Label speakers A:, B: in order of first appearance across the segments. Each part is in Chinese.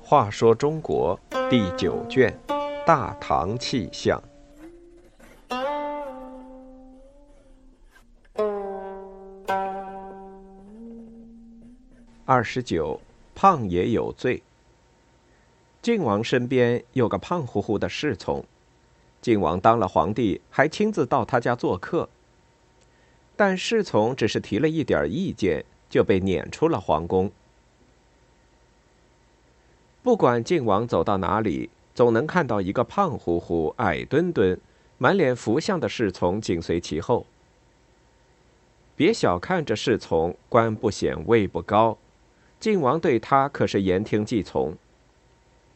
A: 话说中国第九卷《大唐气象》二十九，胖爷有罪。晋王身边有个胖乎乎的侍从，晋王当了皇帝，还亲自到他家做客。但侍从只是提了一点意见，就被撵出了皇宫。不管晋王走到哪里，总能看到一个胖乎乎、矮墩墩、满脸福相的侍从紧随其后。别小看这侍从，官不显，位不高，晋王对他可是言听计从。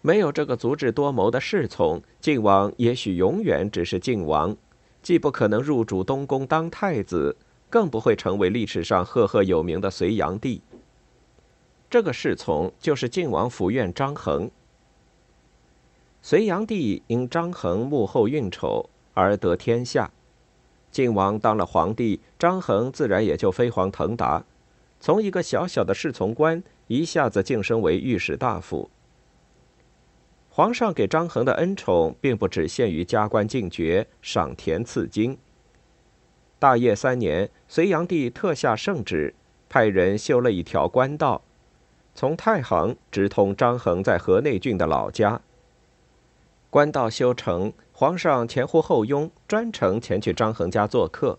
A: 没有这个足智多谋的侍从，晋王也许永远只是晋王，既不可能入主东宫当太子，更不会成为历史上赫赫有名的隋炀帝。这个侍从就是晋王府院张衡。隋炀帝因张衡幕后运筹而得天下，晋王当了皇帝，张衡自然也就飞黄腾达，从一个小小的侍从官一下子晋升为御史大夫。皇上给张衡的恩宠并不只限于加官进爵、赏田赐金。大业三年，隋炀帝特下圣旨，派人修了一条官道。从太行直通张衡在河内郡的老家。官道修成，皇上前呼后拥，专程前去张衡家做客。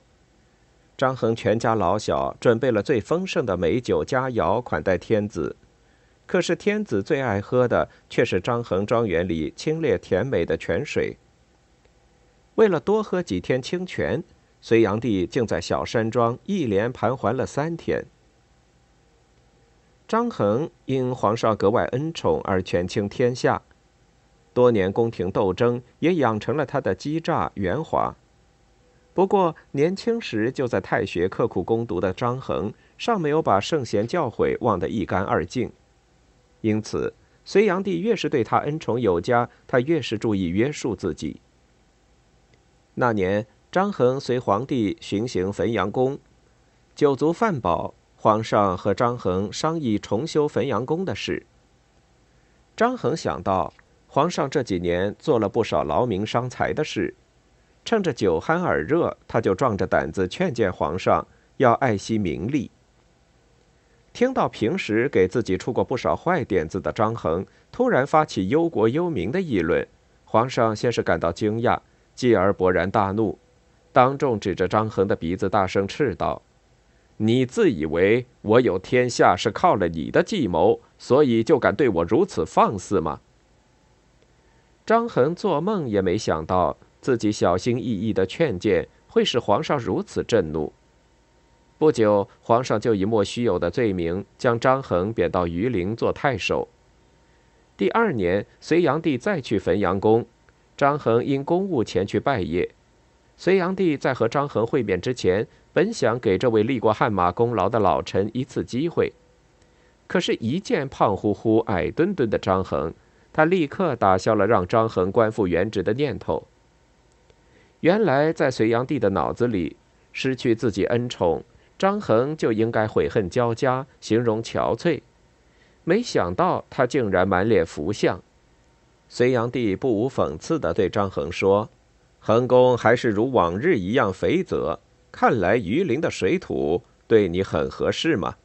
A: 张衡全家老小准备了最丰盛的美酒佳肴款待天子，可是天子最爱喝的却是张衡庄园里清冽甜美的泉水。为了多喝几天清泉，隋炀帝竟在小山庄一连盘桓了三天。张衡因皇上格外恩宠而权倾天下，多年宫廷斗争也养成了他的机诈圆滑。不过年轻时就在太学刻苦攻读的张衡，尚没有把圣贤教诲忘得一干二净，因此隋炀帝越是对他恩宠有加，他越是注意约束自己。那年，张衡随皇帝巡行汾阳宫，酒足饭饱。皇上和张衡商议重修汾阳宫的事。张衡想到，皇上这几年做了不少劳民伤财的事，趁着酒酣耳热，他就壮着胆子劝谏皇上要爱惜名利。听到平时给自己出过不少坏点子的张衡突然发起忧国忧民的议论，皇上先是感到惊讶，继而勃然大怒，当众指着张衡的鼻子大声斥道。你自以为我有天下是靠了你的计谋，所以就敢对我如此放肆吗？张衡做梦也没想到，自己小心翼翼的劝谏会使皇上如此震怒。不久，皇上就以莫须有的罪名将张衡贬到榆林做太守。第二年，隋炀帝再去汾阳宫，张衡因公务前去拜谒。隋炀帝在和张衡会面之前。本想给这位立过汗马功劳的老臣一次机会，可是，一见胖乎乎、矮墩墩的张衡，他立刻打消了让张衡官复原职的念头。原来，在隋炀帝的脑子里，失去自己恩宠，张衡就应该悔恨交加，形容憔悴。没想到，他竟然满脸福相。隋炀帝不无讽刺地对张衡说：“衡公还是如往日一样肥泽。”看来榆林的水土对你很合适嘛？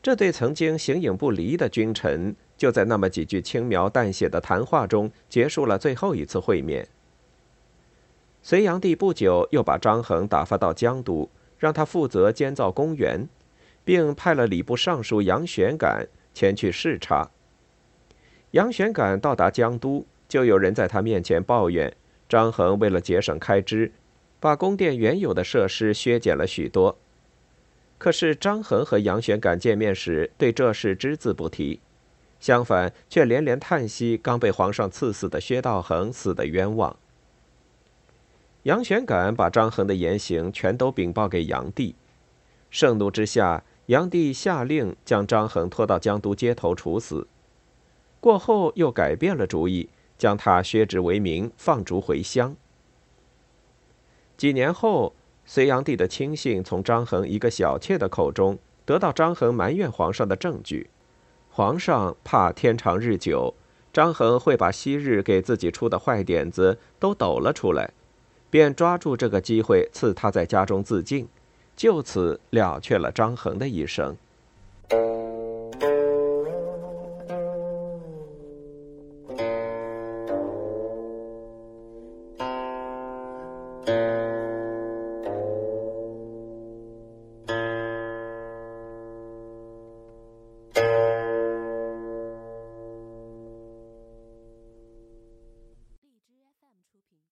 A: 这对曾经形影不离的君臣，就在那么几句轻描淡写的谈话中结束了最后一次会面。隋炀帝不久又把张衡打发到江都，让他负责监造公园，并派了礼部尚书杨玄感前去视察。杨玄感到达江都，就有人在他面前抱怨张衡为了节省开支。把宫殿原有的设施削减了许多，可是张衡和杨玄感见面时对这事只字不提，相反却连连叹息刚被皇上赐死的薛道衡死的冤枉。杨玄感把张衡的言行全都禀报给杨帝，盛怒之下，杨帝下令将张衡拖到江都街头处死，过后又改变了主意，将他削职为民，放逐回乡。几年后，隋炀帝的亲信从张衡一个小妾的口中得到张衡埋怨皇上的证据，皇上怕天长日久，张衡会把昔日给自己出的坏点子都抖了出来，便抓住这个机会赐他在家中自尽，就此了却了张衡的一生。